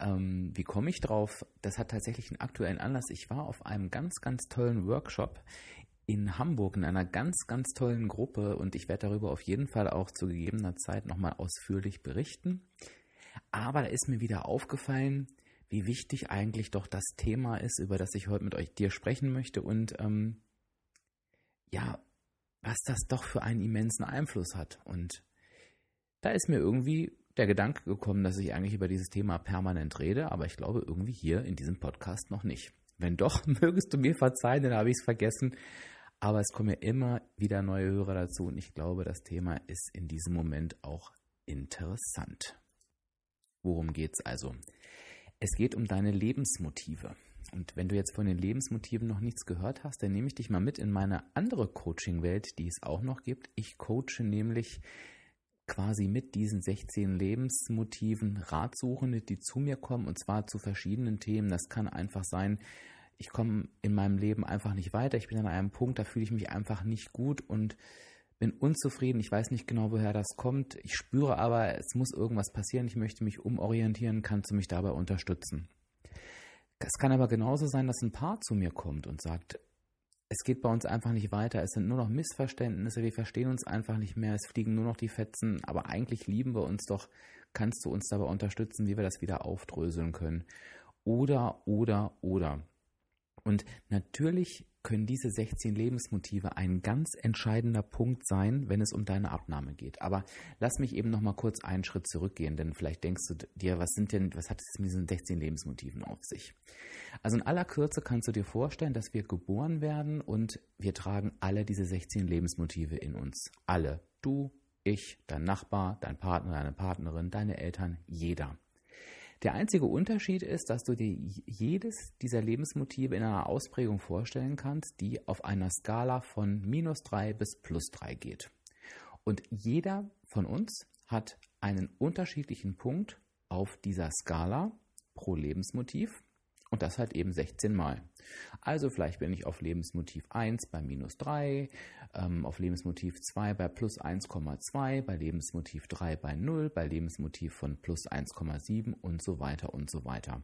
Ähm, wie komme ich drauf? Das hat tatsächlich einen aktuellen Anlass. Ich war auf einem ganz, ganz tollen Workshop in Hamburg in einer ganz, ganz tollen Gruppe und ich werde darüber auf jeden Fall auch zu gegebener Zeit nochmal ausführlich berichten. Aber da ist mir wieder aufgefallen, wie wichtig eigentlich doch das Thema ist, über das ich heute mit euch dir sprechen möchte und ähm, ja, was das doch für einen immensen Einfluss hat. Und da ist mir irgendwie der Gedanke gekommen, dass ich eigentlich über dieses Thema permanent rede, aber ich glaube irgendwie hier in diesem Podcast noch nicht. Wenn doch, mögest du mir verzeihen, dann habe ich es vergessen. Aber es kommen ja immer wieder neue Hörer dazu und ich glaube, das Thema ist in diesem Moment auch interessant. Worum geht es also? Es geht um deine Lebensmotive. Und wenn du jetzt von den Lebensmotiven noch nichts gehört hast, dann nehme ich dich mal mit in meine andere Coaching-Welt, die es auch noch gibt. Ich coache nämlich quasi mit diesen 16 Lebensmotiven Ratsuchende, die zu mir kommen und zwar zu verschiedenen Themen. Das kann einfach sein, ich komme in meinem Leben einfach nicht weiter. Ich bin an einem Punkt, da fühle ich mich einfach nicht gut und bin unzufrieden. Ich weiß nicht genau, woher das kommt. Ich spüre aber, es muss irgendwas passieren. Ich möchte mich umorientieren. Kannst du mich dabei unterstützen? Es kann aber genauso sein, dass ein Paar zu mir kommt und sagt, es geht bei uns einfach nicht weiter. Es sind nur noch Missverständnisse. Wir verstehen uns einfach nicht mehr. Es fliegen nur noch die Fetzen. Aber eigentlich lieben wir uns doch. Kannst du uns dabei unterstützen, wie wir das wieder aufdröseln können? Oder, oder, oder. Und natürlich können diese 16 Lebensmotive ein ganz entscheidender Punkt sein, wenn es um deine Abnahme geht. Aber lass mich eben noch mal kurz einen Schritt zurückgehen, denn vielleicht denkst du dir, was sind denn, was hat es mit diesen 16 Lebensmotiven auf sich? Also in aller Kürze kannst du dir vorstellen, dass wir geboren werden und wir tragen alle diese 16 Lebensmotive in uns. Alle. Du, ich, dein Nachbar, dein Partner, deine Partnerin, deine Eltern, jeder. Der einzige Unterschied ist, dass du dir jedes dieser Lebensmotive in einer Ausprägung vorstellen kannst, die auf einer Skala von minus drei bis plus drei geht. Und jeder von uns hat einen unterschiedlichen Punkt auf dieser Skala pro Lebensmotiv. Und das halt eben 16 Mal. Also vielleicht bin ich auf Lebensmotiv 1 bei minus 3, ähm, auf Lebensmotiv 2 bei plus 1,2, bei Lebensmotiv 3 bei 0, bei Lebensmotiv von plus 1,7 und so weiter und so weiter.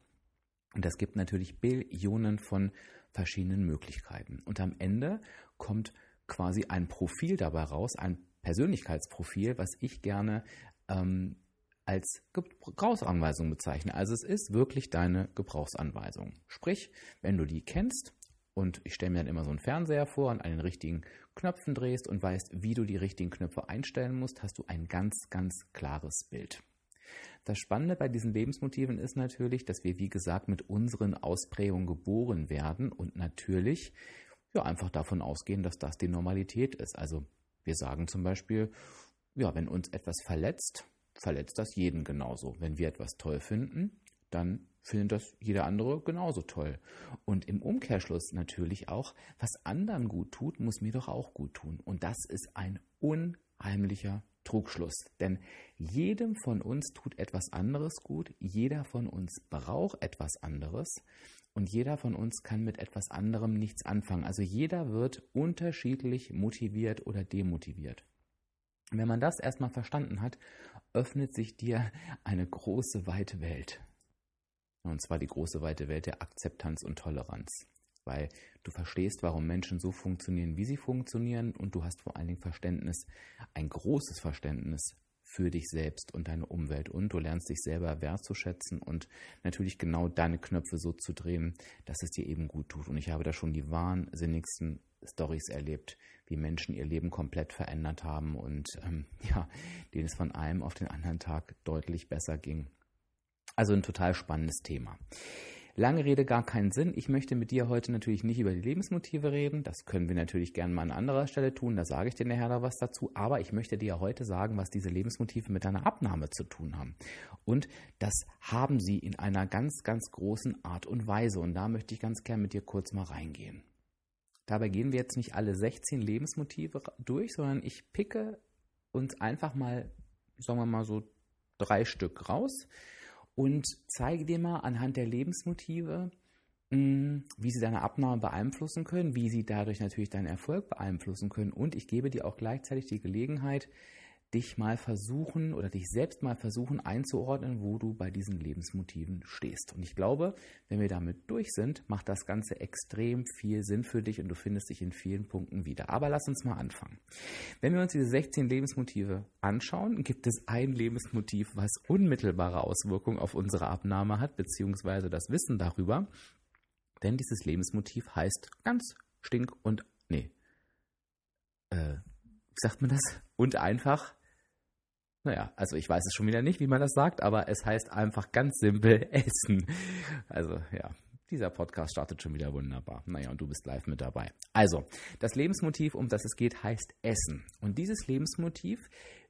Und das gibt natürlich Billionen von verschiedenen Möglichkeiten. Und am Ende kommt quasi ein Profil dabei raus, ein Persönlichkeitsprofil, was ich gerne ähm, als Gebrauchsanweisung bezeichne. Also es ist wirklich deine Gebrauchsanweisung. Sprich, wenn du die kennst und ich stelle mir dann immer so einen Fernseher vor und an den richtigen Knöpfen drehst und weißt, wie du die richtigen Knöpfe einstellen musst, hast du ein ganz, ganz klares Bild. Das Spannende bei diesen Lebensmotiven ist natürlich, dass wir, wie gesagt, mit unseren Ausprägungen geboren werden und natürlich ja, einfach davon ausgehen, dass das die Normalität ist. Also wir sagen zum Beispiel, ja, wenn uns etwas verletzt, verletzt das jeden genauso. Wenn wir etwas toll finden, dann findet das jeder andere genauso toll. Und im Umkehrschluss natürlich auch, was anderen gut tut, muss mir doch auch gut tun. Und das ist ein unheimlicher Trugschluss. Denn jedem von uns tut etwas anderes gut, jeder von uns braucht etwas anderes und jeder von uns kann mit etwas anderem nichts anfangen. Also jeder wird unterschiedlich motiviert oder demotiviert. Wenn man das erstmal verstanden hat, öffnet sich dir eine große, weite Welt. Und zwar die große, weite Welt der Akzeptanz und Toleranz. Weil du verstehst, warum Menschen so funktionieren, wie sie funktionieren und du hast vor allen Dingen Verständnis, ein großes Verständnis für dich selbst und deine Umwelt und du lernst dich selber wertzuschätzen und natürlich genau deine Knöpfe so zu drehen, dass es dir eben gut tut. Und ich habe da schon die wahnsinnigsten Stories erlebt, wie Menschen ihr Leben komplett verändert haben und ähm, ja, denen es von einem auf den anderen Tag deutlich besser ging. Also ein total spannendes Thema. Lange Rede, gar keinen Sinn. Ich möchte mit dir heute natürlich nicht über die Lebensmotive reden. Das können wir natürlich gerne mal an anderer Stelle tun. Da sage ich dir nachher noch was dazu. Aber ich möchte dir heute sagen, was diese Lebensmotive mit deiner Abnahme zu tun haben. Und das haben sie in einer ganz, ganz großen Art und Weise. Und da möchte ich ganz gerne mit dir kurz mal reingehen. Dabei gehen wir jetzt nicht alle 16 Lebensmotive durch, sondern ich picke uns einfach mal, sagen wir mal so, drei Stück raus und zeige dir mal anhand der Lebensmotive, mm, wie sie deine Abnahme beeinflussen können, wie sie dadurch natürlich deinen Erfolg beeinflussen können. Und ich gebe dir auch gleichzeitig die Gelegenheit, dich mal versuchen oder dich selbst mal versuchen einzuordnen, wo du bei diesen Lebensmotiven stehst. Und ich glaube, wenn wir damit durch sind, macht das Ganze extrem viel Sinn für dich und du findest dich in vielen Punkten wieder. Aber lass uns mal anfangen. Wenn wir uns diese 16 Lebensmotive anschauen, gibt es ein Lebensmotiv, was unmittelbare Auswirkungen auf unsere Abnahme hat, beziehungsweise das Wissen darüber. Denn dieses Lebensmotiv heißt ganz stink und nee. Äh, wie sagt man das? Und einfach naja, also ich weiß es schon wieder nicht, wie man das sagt, aber es heißt einfach ganz simpel Essen. Also ja, dieser Podcast startet schon wieder wunderbar. Naja, und du bist live mit dabei. Also, das Lebensmotiv, um das es geht, heißt Essen. Und dieses Lebensmotiv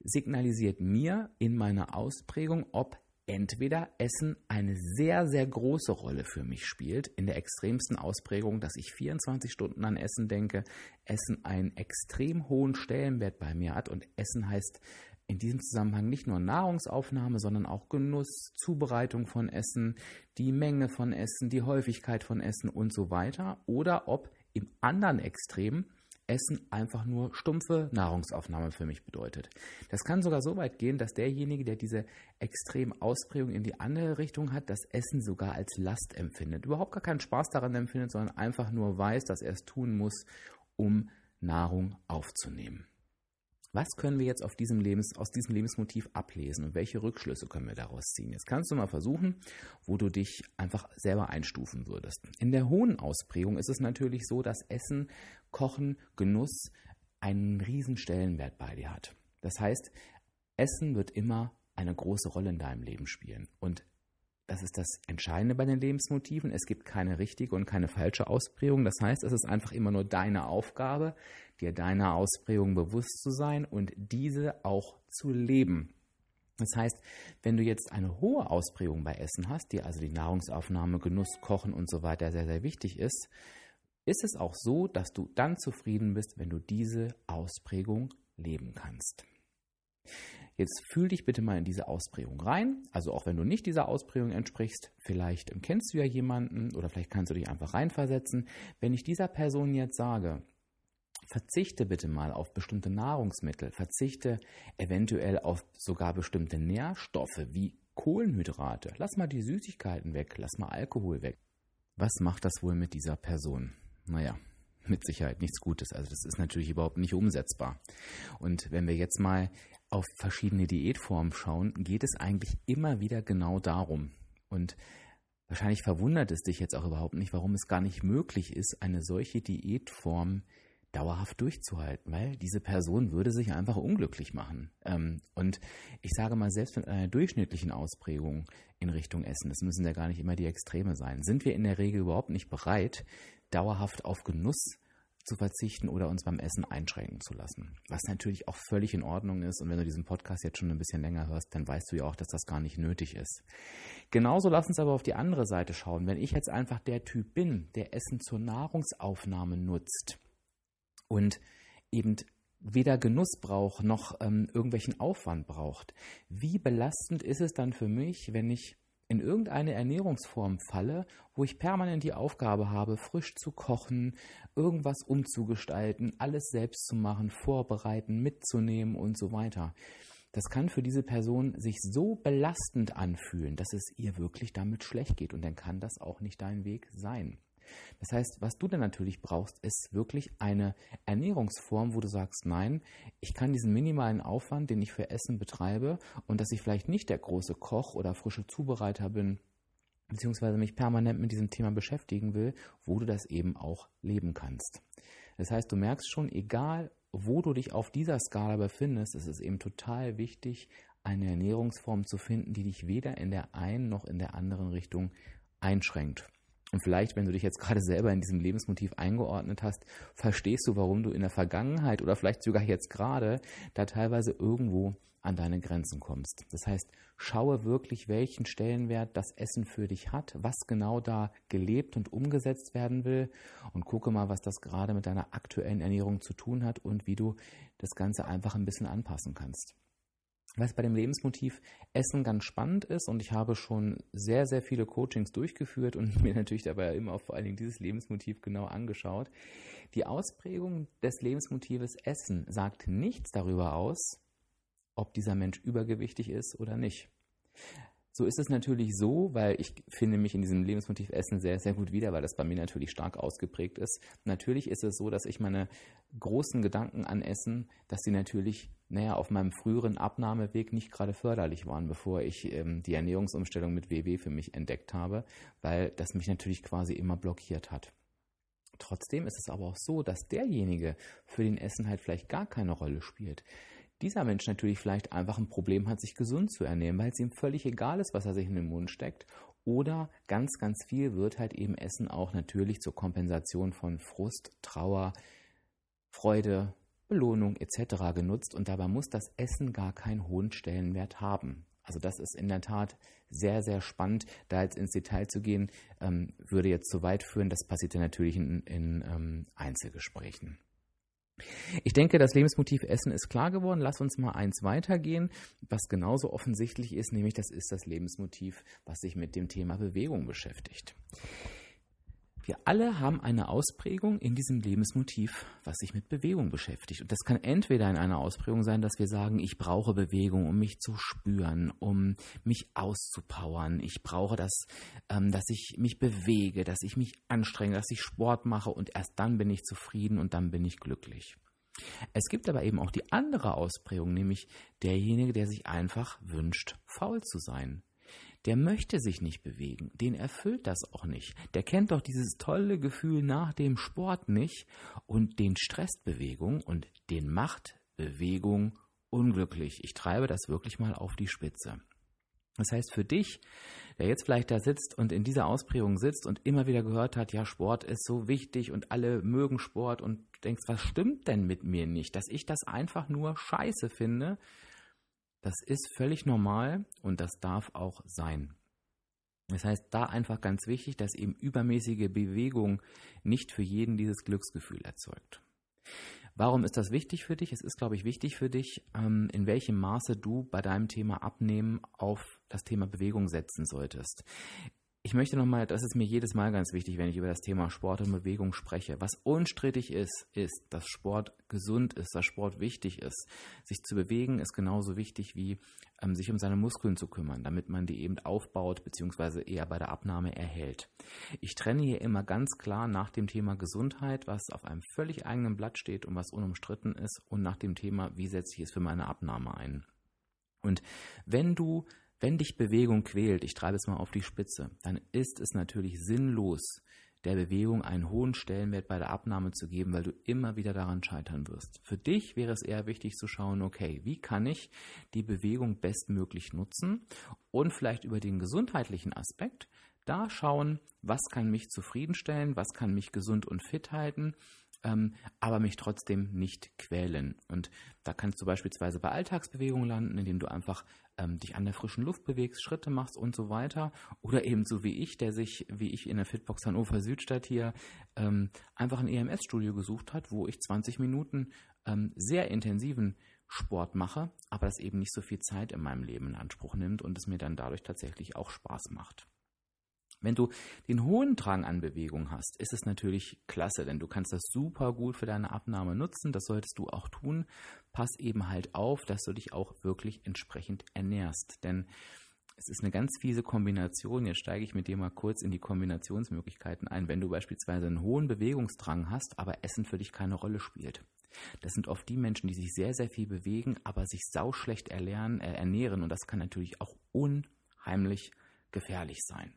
signalisiert mir in meiner Ausprägung, ob entweder Essen eine sehr, sehr große Rolle für mich spielt, in der extremsten Ausprägung, dass ich 24 Stunden an Essen denke, Essen einen extrem hohen Stellenwert bei mir hat und Essen heißt in diesem Zusammenhang nicht nur Nahrungsaufnahme, sondern auch Genuss, Zubereitung von Essen, die Menge von Essen, die Häufigkeit von Essen und so weiter. Oder ob im anderen Extrem Essen einfach nur stumpfe Nahrungsaufnahme für mich bedeutet. Das kann sogar so weit gehen, dass derjenige, der diese extreme Ausprägung in die andere Richtung hat, das Essen sogar als Last empfindet. Überhaupt gar keinen Spaß daran empfindet, sondern einfach nur weiß, dass er es tun muss, um Nahrung aufzunehmen. Was können wir jetzt diesem Lebens, aus diesem Lebensmotiv ablesen und welche Rückschlüsse können wir daraus ziehen? Jetzt kannst du mal versuchen, wo du dich einfach selber einstufen würdest. In der hohen Ausprägung ist es natürlich so, dass Essen, Kochen, Genuss einen riesen Stellenwert bei dir hat. Das heißt, Essen wird immer eine große Rolle in deinem Leben spielen. Und das ist das Entscheidende bei den Lebensmotiven. Es gibt keine richtige und keine falsche Ausprägung. Das heißt, es ist einfach immer nur deine Aufgabe, dir deiner Ausprägung bewusst zu sein und diese auch zu leben. Das heißt, wenn du jetzt eine hohe Ausprägung bei Essen hast, die also die Nahrungsaufnahme, Genuss, Kochen und so weiter sehr, sehr wichtig ist, ist es auch so, dass du dann zufrieden bist, wenn du diese Ausprägung leben kannst. Jetzt fühl dich bitte mal in diese Ausprägung rein. Also auch wenn du nicht dieser Ausprägung entsprichst, vielleicht kennst du ja jemanden oder vielleicht kannst du dich einfach reinversetzen. Wenn ich dieser Person jetzt sage, verzichte bitte mal auf bestimmte Nahrungsmittel, verzichte eventuell auf sogar bestimmte Nährstoffe wie Kohlenhydrate, lass mal die Süßigkeiten weg, lass mal Alkohol weg. Was macht das wohl mit dieser Person? Naja, mit Sicherheit nichts Gutes. Also das ist natürlich überhaupt nicht umsetzbar. Und wenn wir jetzt mal auf verschiedene Diätformen schauen, geht es eigentlich immer wieder genau darum. Und wahrscheinlich verwundert es dich jetzt auch überhaupt nicht, warum es gar nicht möglich ist, eine solche Diätform dauerhaft durchzuhalten, weil diese Person würde sich einfach unglücklich machen. Ähm, und ich sage mal, selbst mit einer durchschnittlichen Ausprägung in Richtung Essen, das müssen ja gar nicht immer die Extreme sein, sind wir in der Regel überhaupt nicht bereit, dauerhaft auf Genuss zu verzichten oder uns beim Essen einschränken zu lassen. Was natürlich auch völlig in Ordnung ist. Und wenn du diesen Podcast jetzt schon ein bisschen länger hörst, dann weißt du ja auch, dass das gar nicht nötig ist. Genauso lass uns aber auf die andere Seite schauen. Wenn ich jetzt einfach der Typ bin, der Essen zur Nahrungsaufnahme nutzt und eben weder Genuss braucht noch ähm, irgendwelchen Aufwand braucht, wie belastend ist es dann für mich, wenn ich in irgendeine Ernährungsform falle, wo ich permanent die Aufgabe habe, frisch zu kochen, irgendwas umzugestalten, alles selbst zu machen, vorbereiten, mitzunehmen und so weiter. Das kann für diese Person sich so belastend anfühlen, dass es ihr wirklich damit schlecht geht und dann kann das auch nicht dein Weg sein. Das heißt, was du dann natürlich brauchst, ist wirklich eine Ernährungsform, wo du sagst, nein, ich kann diesen minimalen Aufwand, den ich für Essen betreibe und dass ich vielleicht nicht der große Koch oder frische Zubereiter bin, beziehungsweise mich permanent mit diesem Thema beschäftigen will, wo du das eben auch leben kannst. Das heißt, du merkst schon, egal wo du dich auf dieser Skala befindest, ist es eben total wichtig, eine Ernährungsform zu finden, die dich weder in der einen noch in der anderen Richtung einschränkt. Und vielleicht, wenn du dich jetzt gerade selber in diesem Lebensmotiv eingeordnet hast, verstehst du, warum du in der Vergangenheit oder vielleicht sogar jetzt gerade da teilweise irgendwo an deine Grenzen kommst. Das heißt, schaue wirklich, welchen Stellenwert das Essen für dich hat, was genau da gelebt und umgesetzt werden will und gucke mal, was das gerade mit deiner aktuellen Ernährung zu tun hat und wie du das Ganze einfach ein bisschen anpassen kannst. Was bei dem Lebensmotiv Essen ganz spannend ist und ich habe schon sehr, sehr viele Coachings durchgeführt und mir natürlich dabei immer auch vor allen Dingen dieses Lebensmotiv genau angeschaut. Die Ausprägung des Lebensmotives Essen sagt nichts darüber aus, ob dieser Mensch übergewichtig ist oder nicht. So ist es natürlich so, weil ich finde mich in diesem Lebensmotiv Essen sehr, sehr gut wieder, weil das bei mir natürlich stark ausgeprägt ist. Natürlich ist es so, dass ich meine großen Gedanken an Essen, dass sie natürlich, naja, auf meinem früheren Abnahmeweg nicht gerade förderlich waren, bevor ich ähm, die Ernährungsumstellung mit WW für mich entdeckt habe, weil das mich natürlich quasi immer blockiert hat. Trotzdem ist es aber auch so, dass derjenige, für den Essen halt vielleicht gar keine Rolle spielt, dieser Mensch natürlich vielleicht einfach ein Problem hat, sich gesund zu ernähren, weil es ihm völlig egal ist, was er sich in den Mund steckt. Oder ganz, ganz viel wird halt eben Essen auch natürlich zur Kompensation von Frust, Trauer, Freude, Belohnung etc. genutzt und dabei muss das Essen gar keinen hohen Stellenwert haben. Also das ist in der Tat sehr, sehr spannend. Da jetzt ins Detail zu gehen, ähm, würde jetzt zu weit führen. Das passiert ja natürlich in, in ähm, Einzelgesprächen. Ich denke, das Lebensmotiv Essen ist klar geworden. Lass uns mal eins weitergehen, was genauso offensichtlich ist, nämlich das ist das Lebensmotiv, was sich mit dem Thema Bewegung beschäftigt. Wir alle haben eine Ausprägung in diesem Lebensmotiv, was sich mit Bewegung beschäftigt. Und das kann entweder in einer Ausprägung sein, dass wir sagen, ich brauche Bewegung, um mich zu spüren, um mich auszupowern. Ich brauche das, ähm, dass ich mich bewege, dass ich mich anstrenge, dass ich Sport mache und erst dann bin ich zufrieden und dann bin ich glücklich. Es gibt aber eben auch die andere Ausprägung, nämlich derjenige, der sich einfach wünscht, faul zu sein der möchte sich nicht bewegen, den erfüllt das auch nicht. Der kennt doch dieses tolle Gefühl nach dem Sport nicht und den stresst Bewegung und den macht Bewegung unglücklich. Ich treibe das wirklich mal auf die Spitze. Das heißt für dich, der jetzt vielleicht da sitzt und in dieser Ausprägung sitzt und immer wieder gehört hat, ja, Sport ist so wichtig und alle mögen Sport und denkst, was stimmt denn mit mir nicht, dass ich das einfach nur scheiße finde, das ist völlig normal und das darf auch sein. Das heißt, da einfach ganz wichtig, dass eben übermäßige Bewegung nicht für jeden dieses Glücksgefühl erzeugt. Warum ist das wichtig für dich? Es ist, glaube ich, wichtig für dich, ähm, in welchem Maße du bei deinem Thema Abnehmen auf das Thema Bewegung setzen solltest ich möchte nochmal, das ist mir jedes Mal ganz wichtig, wenn ich über das Thema Sport und Bewegung spreche. Was unstrittig ist, ist, dass Sport gesund ist, dass Sport wichtig ist. Sich zu bewegen ist genauso wichtig wie ähm, sich um seine Muskeln zu kümmern, damit man die eben aufbaut bzw. eher bei der Abnahme erhält. Ich trenne hier immer ganz klar nach dem Thema Gesundheit, was auf einem völlig eigenen Blatt steht und was unumstritten ist, und nach dem Thema, wie setze ich es für meine Abnahme ein. Und wenn du wenn dich Bewegung quält, ich treibe es mal auf die Spitze, dann ist es natürlich sinnlos, der Bewegung einen hohen Stellenwert bei der Abnahme zu geben, weil du immer wieder daran scheitern wirst. Für dich wäre es eher wichtig zu schauen, okay, wie kann ich die Bewegung bestmöglich nutzen und vielleicht über den gesundheitlichen Aspekt da schauen, was kann mich zufriedenstellen, was kann mich gesund und fit halten ähm, aber mich trotzdem nicht quälen. Und da kannst du beispielsweise bei Alltagsbewegungen landen, indem du einfach ähm, dich an der frischen Luft bewegst, Schritte machst und so weiter. Oder eben so wie ich, der sich, wie ich in der Fitbox Hannover Südstadt hier, ähm, einfach ein EMS-Studio gesucht hat, wo ich 20 Minuten ähm, sehr intensiven Sport mache, aber das eben nicht so viel Zeit in meinem Leben in Anspruch nimmt und es mir dann dadurch tatsächlich auch Spaß macht. Wenn du den hohen Drang an Bewegung hast, ist es natürlich klasse, denn du kannst das super gut für deine Abnahme nutzen. Das solltest du auch tun. Pass eben halt auf, dass du dich auch wirklich entsprechend ernährst. Denn es ist eine ganz fiese Kombination. Jetzt steige ich mit dir mal kurz in die Kombinationsmöglichkeiten ein. Wenn du beispielsweise einen hohen Bewegungsdrang hast, aber Essen für dich keine Rolle spielt. Das sind oft die Menschen, die sich sehr, sehr viel bewegen, aber sich sauschlecht erlernen, äh, ernähren. Und das kann natürlich auch unheimlich gefährlich sein.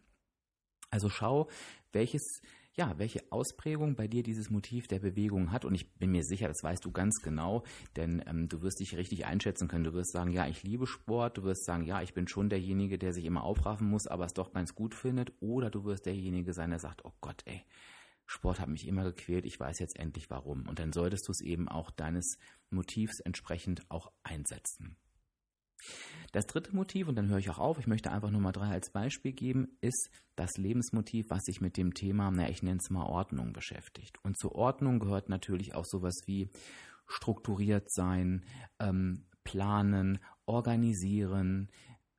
Also schau, welches ja, welche Ausprägung bei dir dieses Motiv der Bewegung hat. Und ich bin mir sicher, das weißt du ganz genau, denn ähm, du wirst dich richtig einschätzen können. Du wirst sagen, ja, ich liebe Sport. Du wirst sagen, ja, ich bin schon derjenige, der sich immer aufraffen muss, aber es doch ganz gut findet. Oder du wirst derjenige sein, der sagt, oh Gott, ey, Sport hat mich immer gequält, ich weiß jetzt endlich warum. Und dann solltest du es eben auch deines Motivs entsprechend auch einsetzen. Das dritte Motiv, und dann höre ich auch auf, ich möchte einfach nur mal drei als Beispiel geben, ist das Lebensmotiv, was sich mit dem Thema, na, ich nenne es mal Ordnung beschäftigt. Und zur Ordnung gehört natürlich auch sowas wie strukturiert sein, ähm, planen, organisieren,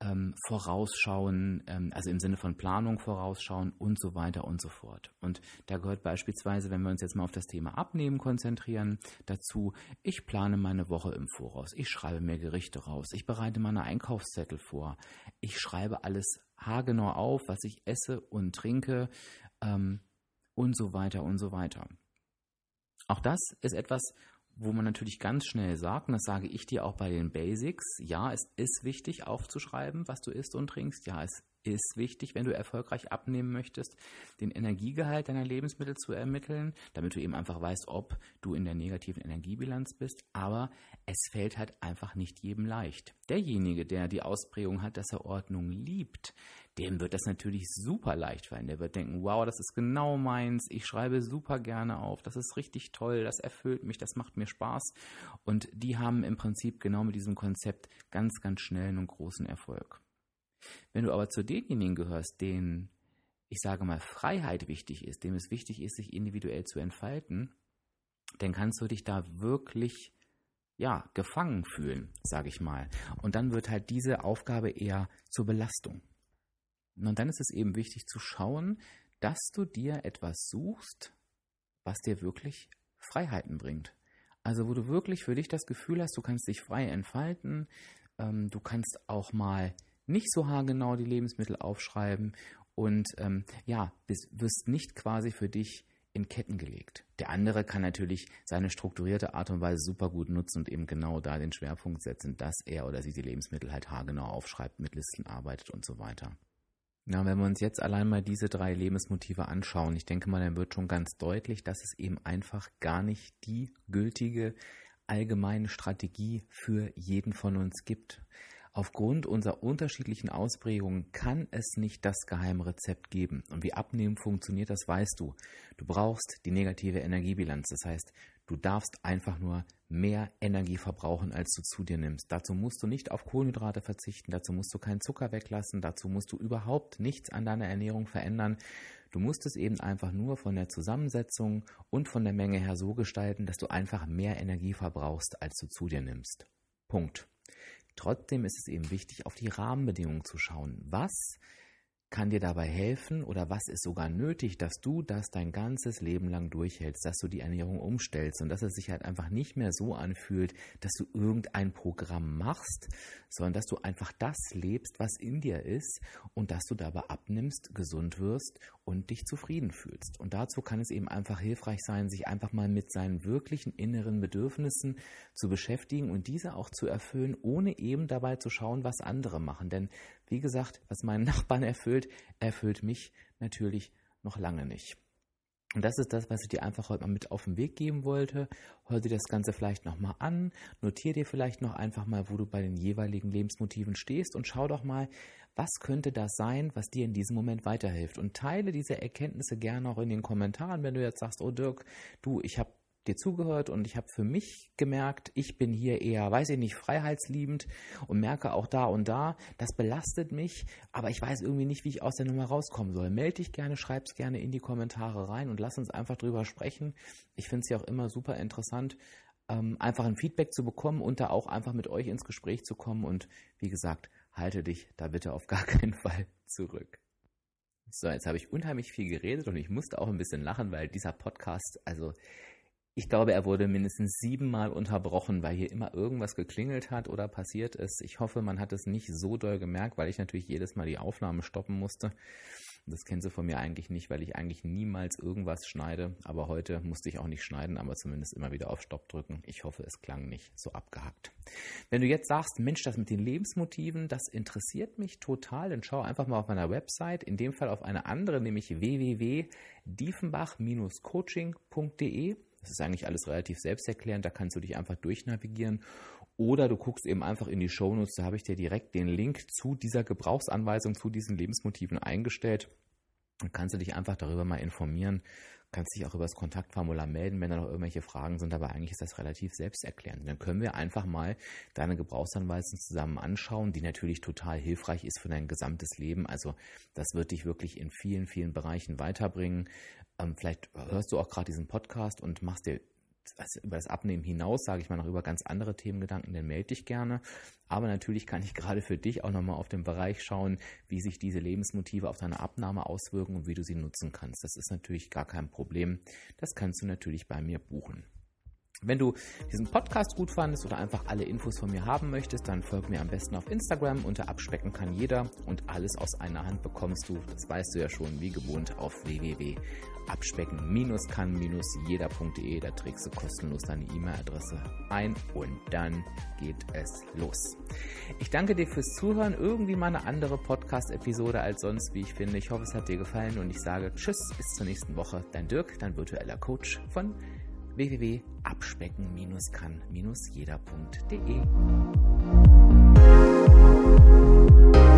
ähm, vorausschauen, ähm, also im Sinne von Planung vorausschauen und so weiter und so fort. Und da gehört beispielsweise, wenn wir uns jetzt mal auf das Thema Abnehmen konzentrieren, dazu, ich plane meine Woche im Voraus, ich schreibe mir Gerichte raus, ich bereite meine Einkaufszettel vor, ich schreibe alles haargenau auf, was ich esse und trinke ähm, und so weiter und so weiter. Auch das ist etwas, wo man natürlich ganz schnell sagt, und das sage ich dir auch bei den Basics, ja, es ist wichtig aufzuschreiben, was du isst und trinkst. Ja, es ist wichtig, wenn du erfolgreich abnehmen möchtest, den Energiegehalt deiner Lebensmittel zu ermitteln, damit du eben einfach weißt, ob du in der negativen Energiebilanz bist. Aber es fällt halt einfach nicht jedem leicht. Derjenige, der die Ausprägung hat, dass er Ordnung liebt, dem wird das natürlich super leicht fallen. Der wird denken, wow, das ist genau meins, ich schreibe super gerne auf, das ist richtig toll, das erfüllt mich, das macht mir Spaß. Und die haben im Prinzip genau mit diesem Konzept ganz, ganz schnellen und großen Erfolg. Wenn du aber zu denjenigen gehörst, denen, ich sage mal, Freiheit wichtig ist, dem es wichtig ist, sich individuell zu entfalten, dann kannst du dich da wirklich ja, gefangen fühlen, sage ich mal. Und dann wird halt diese Aufgabe eher zur Belastung. Und dann ist es eben wichtig zu schauen, dass du dir etwas suchst, was dir wirklich Freiheiten bringt. Also wo du wirklich für dich das Gefühl hast, du kannst dich frei entfalten, ähm, du kannst auch mal nicht so haargenau die Lebensmittel aufschreiben und ähm, ja, wirst nicht quasi für dich in Ketten gelegt. Der andere kann natürlich seine strukturierte Art und Weise super gut nutzen und eben genau da den Schwerpunkt setzen, dass er oder sie die Lebensmittel halt haargenau aufschreibt, mit Listen arbeitet und so weiter. Na, wenn wir uns jetzt allein mal diese drei Lebensmotive anschauen, ich denke mal, dann wird schon ganz deutlich, dass es eben einfach gar nicht die gültige allgemeine Strategie für jeden von uns gibt. Aufgrund unserer unterschiedlichen Ausprägungen kann es nicht das geheime Rezept geben. Und wie Abnehmen funktioniert, das weißt du. Du brauchst die negative Energiebilanz. Das heißt, du darfst einfach nur mehr Energie verbrauchen, als du zu dir nimmst. Dazu musst du nicht auf Kohlenhydrate verzichten, dazu musst du keinen Zucker weglassen, dazu musst du überhaupt nichts an deiner Ernährung verändern. Du musst es eben einfach nur von der Zusammensetzung und von der Menge her so gestalten, dass du einfach mehr Energie verbrauchst, als du zu dir nimmst. Punkt. Trotzdem ist es eben wichtig, auf die Rahmenbedingungen zu schauen. Was kann dir dabei helfen oder was ist sogar nötig, dass du das dein ganzes Leben lang durchhältst, dass du die Ernährung umstellst und dass es sich halt einfach nicht mehr so anfühlt, dass du irgendein Programm machst, sondern dass du einfach das lebst, was in dir ist und dass du dabei abnimmst, gesund wirst und dich zufrieden fühlst. Und dazu kann es eben einfach hilfreich sein, sich einfach mal mit seinen wirklichen inneren Bedürfnissen zu beschäftigen und diese auch zu erfüllen, ohne eben dabei zu schauen, was andere machen. Denn wie gesagt, was meinen Nachbarn erfüllt, erfüllt mich natürlich noch lange nicht. Und das ist das, was ich dir einfach heute mal mit auf den Weg geben wollte. Hör dir das Ganze vielleicht nochmal an, notier dir vielleicht noch einfach mal, wo du bei den jeweiligen Lebensmotiven stehst und schau doch mal, was könnte das sein, was dir in diesem Moment weiterhilft. Und teile diese Erkenntnisse gerne auch in den Kommentaren, wenn du jetzt sagst, oh Dirk, du, ich habe dir zugehört und ich habe für mich gemerkt, ich bin hier eher, weiß ich nicht, freiheitsliebend und merke auch da und da, das belastet mich, aber ich weiß irgendwie nicht, wie ich aus der Nummer rauskommen soll. Meld dich gerne, schreib es gerne in die Kommentare rein und lass uns einfach drüber sprechen. Ich finde es ja auch immer super interessant, ähm, einfach ein Feedback zu bekommen und da auch einfach mit euch ins Gespräch zu kommen und wie gesagt, halte dich da bitte auf gar keinen Fall zurück. So, jetzt habe ich unheimlich viel geredet und ich musste auch ein bisschen lachen, weil dieser Podcast, also ich glaube, er wurde mindestens siebenmal unterbrochen, weil hier immer irgendwas geklingelt hat oder passiert ist. Ich hoffe, man hat es nicht so doll gemerkt, weil ich natürlich jedes Mal die Aufnahme stoppen musste. Das kennst du von mir eigentlich nicht, weil ich eigentlich niemals irgendwas schneide. Aber heute musste ich auch nicht schneiden, aber zumindest immer wieder auf Stopp drücken. Ich hoffe, es klang nicht so abgehackt. Wenn du jetzt sagst, Mensch, das mit den Lebensmotiven, das interessiert mich total, dann schau einfach mal auf meiner Website, in dem Fall auf eine andere, nämlich www.diefenbach-coaching.de. Das ist eigentlich alles relativ selbsterklärend, da kannst du dich einfach durchnavigieren. Oder du guckst eben einfach in die Shownotes, da habe ich dir direkt den Link zu dieser Gebrauchsanweisung, zu diesen Lebensmotiven eingestellt. Dann kannst du dich einfach darüber mal informieren, kannst dich auch über das Kontaktformular melden, wenn da noch irgendwelche Fragen sind, aber eigentlich ist das relativ selbsterklärend. Dann können wir einfach mal deine Gebrauchsanweisung zusammen anschauen, die natürlich total hilfreich ist für dein gesamtes Leben. Also das wird dich wirklich in vielen, vielen Bereichen weiterbringen. Ähm, vielleicht hörst du auch gerade diesen Podcast und machst dir über das Abnehmen hinaus, sage ich mal, noch über ganz andere Themengedanken, dann melde dich gerne. Aber natürlich kann ich gerade für dich auch nochmal auf den Bereich schauen, wie sich diese Lebensmotive auf deine Abnahme auswirken und wie du sie nutzen kannst. Das ist natürlich gar kein Problem. Das kannst du natürlich bei mir buchen. Wenn du diesen Podcast gut fandest oder einfach alle Infos von mir haben möchtest, dann folg mir am besten auf Instagram unter Abspecken kann jeder und alles aus einer Hand bekommst du, das weißt du ja schon, wie gewohnt, auf www.abspecken-kann-jeder.de. Da trägst du kostenlos deine E-Mail-Adresse ein und dann geht es los. Ich danke dir fürs Zuhören. Irgendwie mal eine andere Podcast-Episode als sonst, wie ich finde. Ich hoffe, es hat dir gefallen und ich sage Tschüss, bis zur nächsten Woche. Dein Dirk, dein virtueller Coach von www.abspecken-kann-jeder.de.